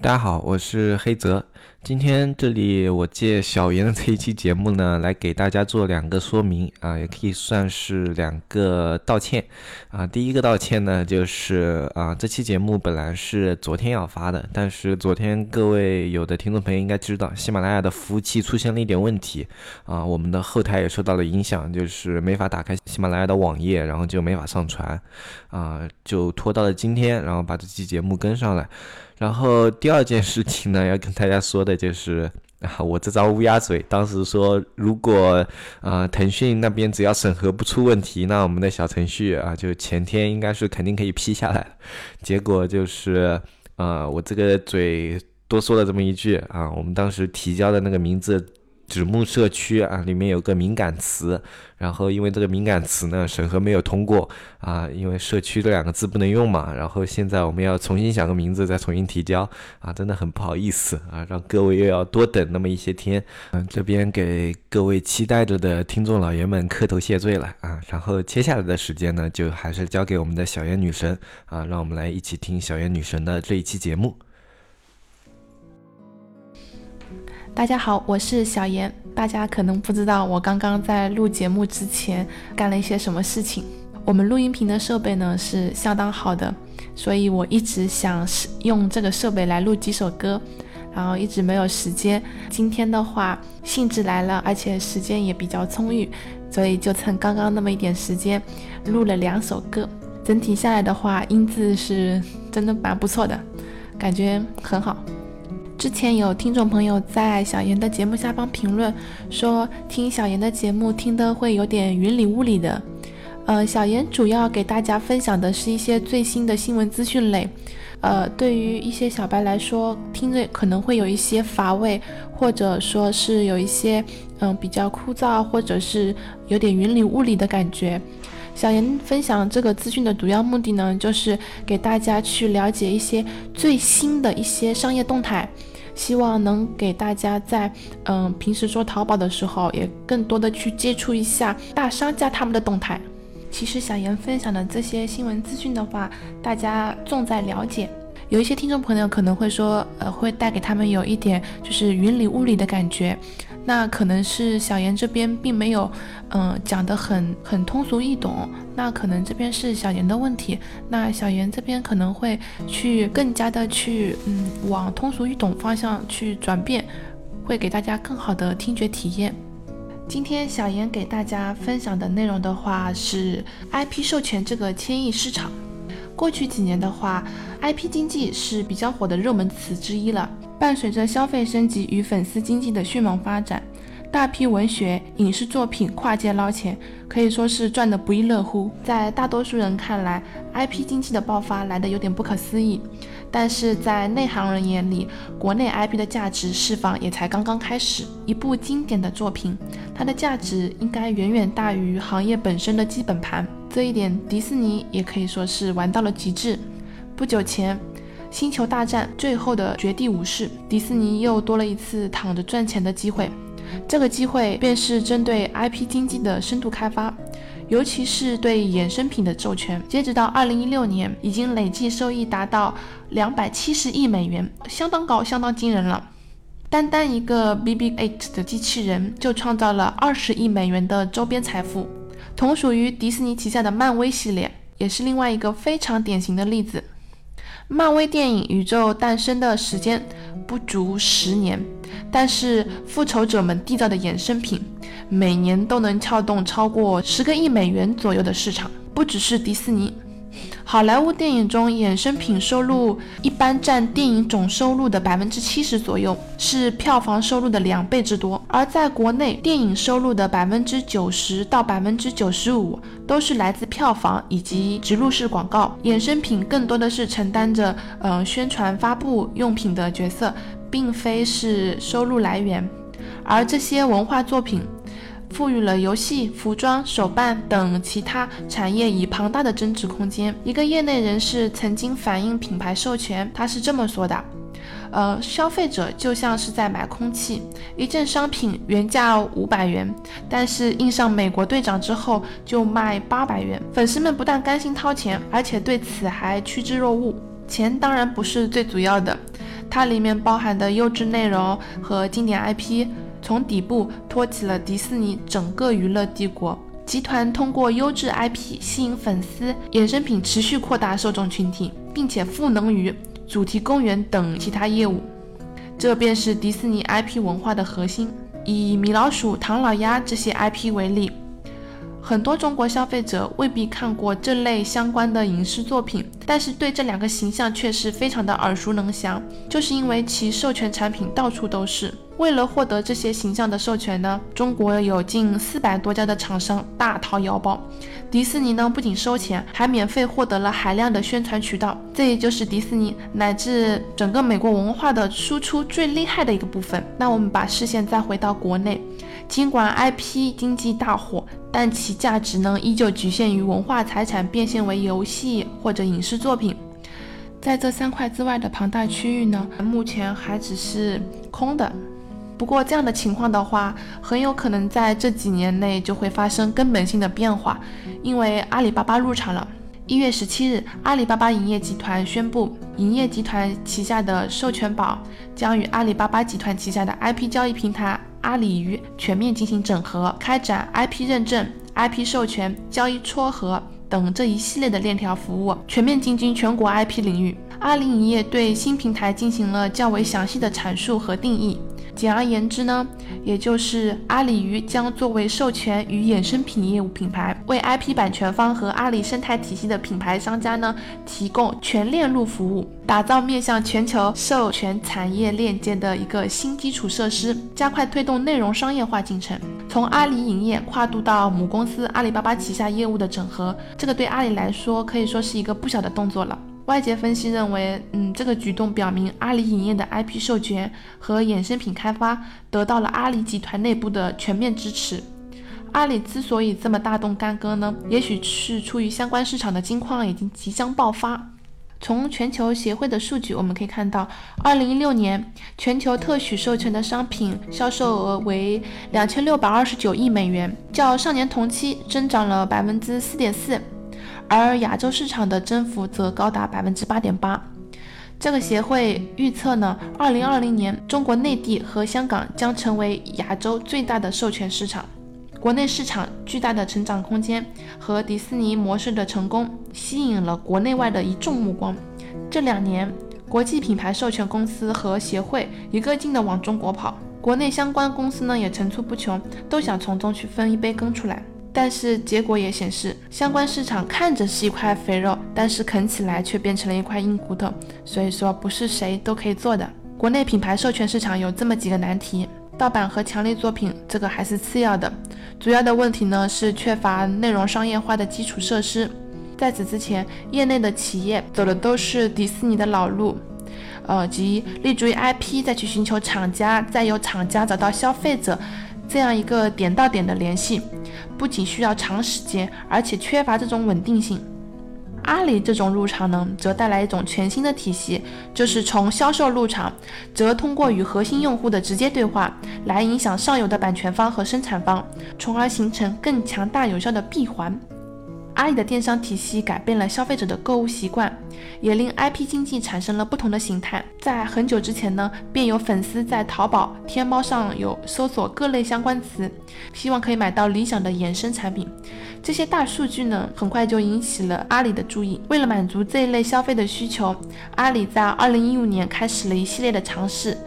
大家好，我是黑泽。今天这里我借小严的这一期节目呢，来给大家做两个说明啊，也可以算是两个道歉啊。第一个道歉呢，就是啊，这期节目本来是昨天要发的，但是昨天各位有的听众朋友应该知道，喜马拉雅的服务器出现了一点问题啊，我们的后台也受到了影响，就是没法打开喜马拉雅的网页，然后就没法上传啊，就拖到了今天，然后把这期节目跟上来。然后第二件事情呢，要跟大家说的就是啊，我这张乌鸦嘴，当时说如果啊腾讯那边只要审核不出问题，那我们的小程序啊就前天应该是肯定可以批下来结果就是啊我这个嘴多说了这么一句啊，我们当时提交的那个名字。指木社区啊，里面有个敏感词，然后因为这个敏感词呢审核没有通过啊，因为社区这两个字不能用嘛，然后现在我们要重新想个名字再重新提交啊，真的很不好意思啊，让各位又要多等那么一些天，嗯，这边给各位期待着的听众老爷们磕头谢罪了啊，然后接下来的时间呢，就还是交给我们的小燕女神啊，让我们来一起听小燕女神的这一期节目。大家好，我是小严。大家可能不知道，我刚刚在录节目之前干了一些什么事情。我们录音屏的设备呢是相当好的，所以我一直想用这个设备来录几首歌，然后一直没有时间。今天的话兴致来了，而且时间也比较充裕，所以就趁刚刚那么一点时间录了两首歌。整体下来的话，音质是真的蛮不错的，感觉很好。之前有听众朋友在小严的节目下方评论说，听小严的节目听得会有点云里雾里的。呃，小严主要给大家分享的是一些最新的新闻资讯类。呃，对于一些小白来说，听着可能会有一些乏味，或者说是有一些嗯比较枯燥，或者是有点云里雾里的感觉。小严分享这个资讯的主要目的呢，就是给大家去了解一些最新的一些商业动态，希望能给大家在嗯平时做淘宝的时候，也更多的去接触一下大商家他们的动态。其实小严分享的这些新闻资讯的话，大家重在了解。有一些听众朋友可能会说，呃，会带给他们有一点就是云里雾里的感觉。那可能是小严这边并没有，嗯，讲得很很通俗易懂。那可能这边是小严的问题。那小严这边可能会去更加的去，嗯，往通俗易懂方向去转变，会给大家更好的听觉体验。今天小严给大家分享的内容的话是 IP 授权这个千亿市场。过去几年的话，IP 经济是比较火的热门词之一了。伴随着消费升级与粉丝经济的迅猛发展，大批文学、影视作品跨界捞钱，可以说是赚得不亦乐乎。在大多数人看来，IP 经济的爆发来得有点不可思议，但是在内行人眼里，国内 IP 的价值释放也才刚刚开始。一部经典的作品，它的价值应该远远大于行业本身的基本盘。这一点，迪士尼也可以说是玩到了极致。不久前。星球大战最后的绝地武士，迪士尼又多了一次躺着赚钱的机会。这个机会便是针对 IP 经济的深度开发，尤其是对衍生品的授权。截止到二零一六年，已经累计收益达到两百七十亿美元，相当高，相当惊人了。单单一个 BB-8 的机器人就创造了二十亿美元的周边财富。同属于迪士尼旗下的漫威系列，也是另外一个非常典型的例子。漫威电影宇宙诞生的时间不足十年，但是复仇者们缔造的衍生品每年都能撬动超过十个亿美元左右的市场。不只是迪士尼，好莱坞电影中衍生品收入一般占电影总收入的百分之七十左右，是票房收入的两倍之多。而在国内，电影收入的百分之九十到百分之九十五都是来自票房以及植入式广告，衍生品更多的是承担着呃宣传发布用品的角色，并非是收入来源。而这些文化作品。赋予了游戏、服装、手办等其他产业以庞大的增值空间。一个业内人士曾经反映品牌授权，他是这么说的：“呃，消费者就像是在买空气，一件商品原价五百元，但是印上美国队长之后就卖八百元。粉丝们不但甘心掏钱，而且对此还趋之若鹜。钱当然不是最主要的，它里面包含的优质内容和经典 IP。”从底部托起了迪士尼整个娱乐帝国集团，通过优质 IP 吸引粉丝，衍生品持续扩大受众群体，并且赋能于主题公园等其他业务。这便是迪士尼 IP 文化的核心。以米老鼠、唐老鸭这些 IP 为例，很多中国消费者未必看过这类相关的影视作品，但是对这两个形象却是非常的耳熟能详，就是因为其授权产品到处都是。为了获得这些形象的授权呢，中国有近四百多家的厂商大掏腰包。迪士尼呢不仅收钱，还免费获得了海量的宣传渠道。这也就是迪士尼乃至整个美国文化的输出最厉害的一个部分。那我们把视线再回到国内，尽管 IP 经济大火，但其价值呢依旧局限于文化财产变现为游戏或者影视作品。在这三块之外的庞大区域呢，目前还只是空的。不过这样的情况的话，很有可能在这几年内就会发生根本性的变化，因为阿里巴巴入场了。一月十七日，阿里巴巴影业集团宣布，影业集团旗下的授权宝将与阿里巴巴集团旗下的 IP 交易平台阿里鱼全面进行整合，开展 IP 认证、IP 授权、交易撮合等这一系列的链条服务，全面进军全国 IP 领域。阿里影业对新平台进行了较为详细的阐述和定义。简而言之呢，也就是阿里鱼将作为授权与衍生品业务品牌，为 IP 版权方和阿里生态体系的品牌商家呢提供全链路服务，打造面向全球授权产业链接的一个新基础设施，加快推动内容商业化进程。从阿里影业跨度到母公司阿里巴巴旗下业务的整合，这个对阿里来说可以说是一个不小的动作了。外界分析认为，嗯，这个举动表明阿里影业的 IP 授权和衍生品开发得到了阿里集团内部的全面支持。阿里之所以这么大动干戈呢，也许是出于相关市场的金矿已经即将爆发。从全球协会的数据我们可以看到，二零一六年全球特许授权的商品销售额为两千六百二十九亿美元，较上年同期增长了百分之四点四。而亚洲市场的增幅则高达百分之八点八。这个协会预测呢，二零二零年中国内地和香港将成为亚洲最大的授权市场。国内市场巨大的成长空间和迪士尼模式的成功，吸引了国内外的一众目光。这两年，国际品牌授权公司和协会一个劲的往中国跑，国内相关公司呢也层出不穷，都想从中去分一杯羹出来。但是结果也显示，相关市场看着是一块肥肉，但是啃起来却变成了一块硬骨头。所以说，不是谁都可以做的。国内品牌授权市场有这么几个难题：盗版和强力作品，这个还是次要的。主要的问题呢是缺乏内容商业化的基础设施。在此之前，业内的企业走的都是迪士尼的老路，呃，即立足于 IP，再去寻求厂家，再由厂家找到消费者。这样一个点到点的联系，不仅需要长时间，而且缺乏这种稳定性。阿里这种入场呢，则带来一种全新的体系，就是从销售入场，则通过与核心用户的直接对话，来影响上游的版权方和生产方，从而形成更强大有效的闭环。阿里的电商体系改变了消费者的购物习惯，也令 IP 经济产生了不同的形态。在很久之前呢，便有粉丝在淘宝、天猫上有搜索各类相关词，希望可以买到理想的衍生产品。这些大数据呢，很快就引起了阿里的注意。为了满足这一类消费的需求，阿里在2015年开始了一系列的尝试。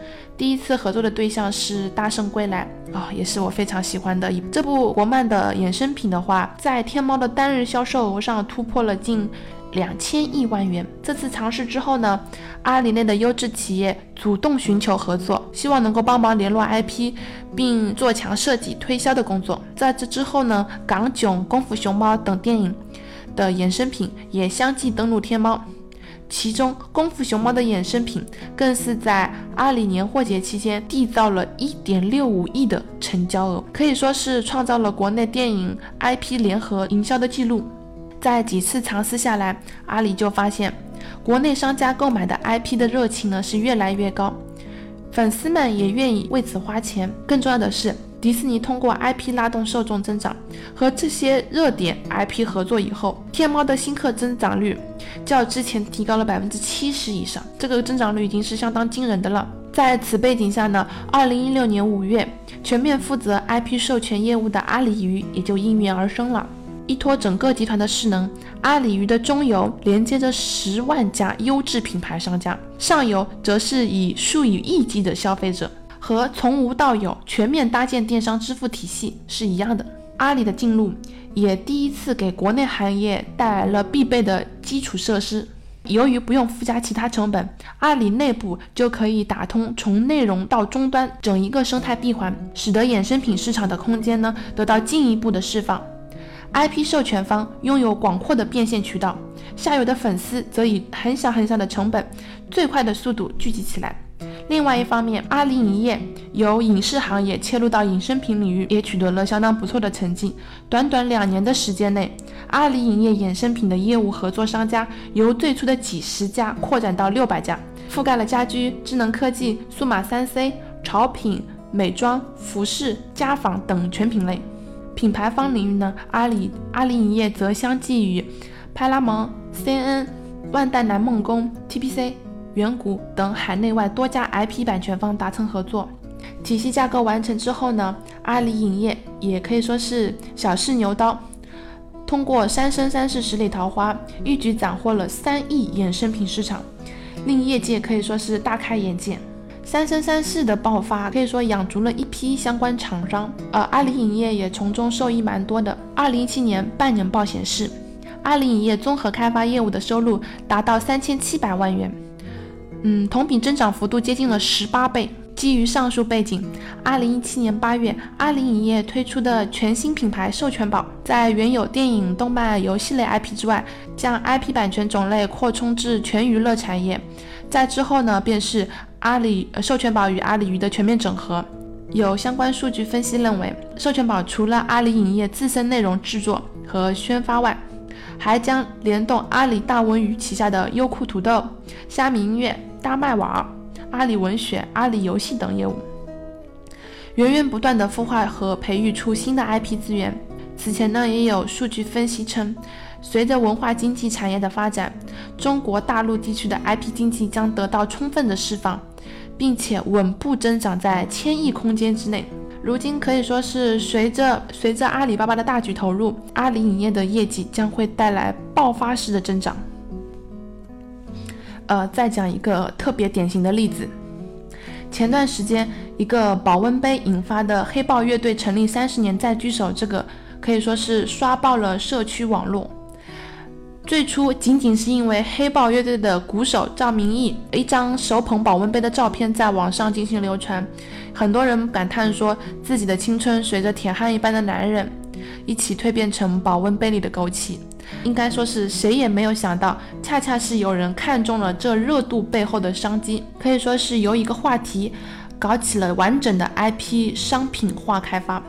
第一次合作的对象是《大圣归来》啊，也是我非常喜欢的一这部国漫的衍生品的话，在天猫的单日销售额上突破了近两千亿万元。这次尝试之后呢，阿里内的优质企业主动寻求合作，希望能够帮忙联络 IP，并做强设计推销的工作。在这之后呢，港囧、功夫熊猫等电影的衍生品也相继登陆天猫。其中，功夫熊猫的衍生品更是在阿里年货节期间缔造了一点六五亿的成交额，可以说是创造了国内电影 IP 联合营销的记录。在几次尝试下来，阿里就发现，国内商家购买的 IP 的热情呢是越来越高，粉丝们也愿意为此花钱。更重要的是，迪士尼通过 IP 拉动受众增长，和这些热点 IP 合作以后，天猫的新客增长率较之前提高了百分之七十以上，这个增长率已经是相当惊人的了。在此背景下呢，二零一六年五月，全面负责 IP 授权业务的阿里鱼也就应运而生了。依托整个集团的势能，阿里鱼的中游连接着十万家优质品牌商家，上游则是以数以亿计的消费者。和从无到有全面搭建电商支付体系是一样的。阿里的进入也第一次给国内行业带来了必备的基础设施。由于不用附加其他成本，阿里内部就可以打通从内容到终端整一个生态闭环，使得衍生品市场的空间呢得到进一步的释放。IP 授权方拥有广阔的变现渠道，下游的粉丝则以很小很小的成本，最快的速度聚集起来。另外一方面，阿里影业由影视行业切入到衍生品领域，也取得了相当不错的成绩。短短两年的时间内，阿里影业衍生品的业务合作商家由最初的几十家扩展到六百家，覆盖了家居、智能科技、数码三 C、潮品、美妆、服饰、家纺等全品类。品牌方领域呢，阿里阿里影业则相继与派拉蒙、CN、万代南梦宫、TPC。远古等海内外多家 IP 版权方达成合作，体系架构完成之后呢，阿里影业也可以说是小试牛刀，通过《三生三世十里桃花》一举斩获了三亿衍生品市场，令业界可以说是大开眼界。《三生三世》的爆发可以说养足了一批相关厂商，而阿里影业也从中受益蛮多的。二零一七年半年报显示，阿里影业综合开发业务的收入达到三千七百万元。嗯，同比增长幅度接近了十八倍。基于上述背景，二零一七年八月，阿里影业推出的全新品牌授权宝，在原有电影、动漫、游戏类 IP 之外，将 IP 版权种类扩充至全娱乐产业。在之后呢，便是阿里授权宝与阿里鱼的全面整合。有相关数据分析认为，授权宝除了阿里影业自身内容制作和宣发外，还将联动阿里大文娱旗下的优酷土豆、虾米音乐。大麦网、阿里文学、阿里游戏等业务，源源不断的孵化和培育出新的 IP 资源。此前呢，也有数据分析称，随着文化经济产业的发展，中国大陆地区的 IP 经济将得到充分的释放，并且稳步增长在千亿空间之内。如今可以说是随着随着阿里巴巴的大举投入，阿里影业的业绩将会带来爆发式的增长。呃，再讲一个特别典型的例子。前段时间，一个保温杯引发的黑豹乐队成立三十年再聚首，这个可以说是刷爆了社区网络。最初仅仅是因为黑豹乐队的鼓手赵明义一张手捧保温杯的照片在网上进行流传，很多人感叹说自己的青春随着铁汉一般的男人一起蜕变成保温杯里的枸杞。应该说是谁也没有想到，恰恰是有人看中了这热度背后的商机，可以说是由一个话题搞起了完整的 IP 商品化开发。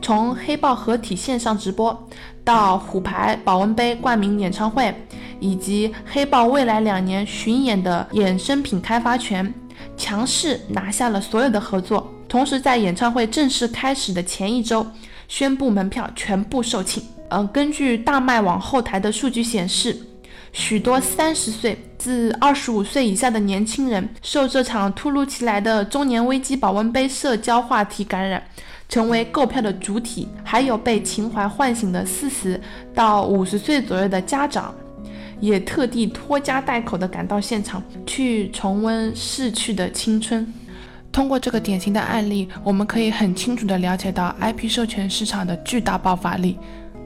从黑豹合体线上直播，到虎牌保温杯冠名演唱会，以及黑豹未来两年巡演的衍生品开发权，强势拿下了所有的合作。同时，在演唱会正式开始的前一周，宣布门票全部售罄。呃，根据大麦网后台的数据显示，许多三十岁至二十五岁以下的年轻人受这场突如其来的中年危机保温杯社交话题感染，成为购票的主体。还有被情怀唤醒的四十到五十岁左右的家长，也特地拖家带口的赶到现场，去重温逝去的青春。通过这个典型的案例，我们可以很清楚地了解到 IP 授权市场的巨大爆发力。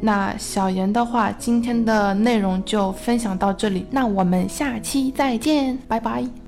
那小严的话，今天的内容就分享到这里，那我们下期再见，拜拜。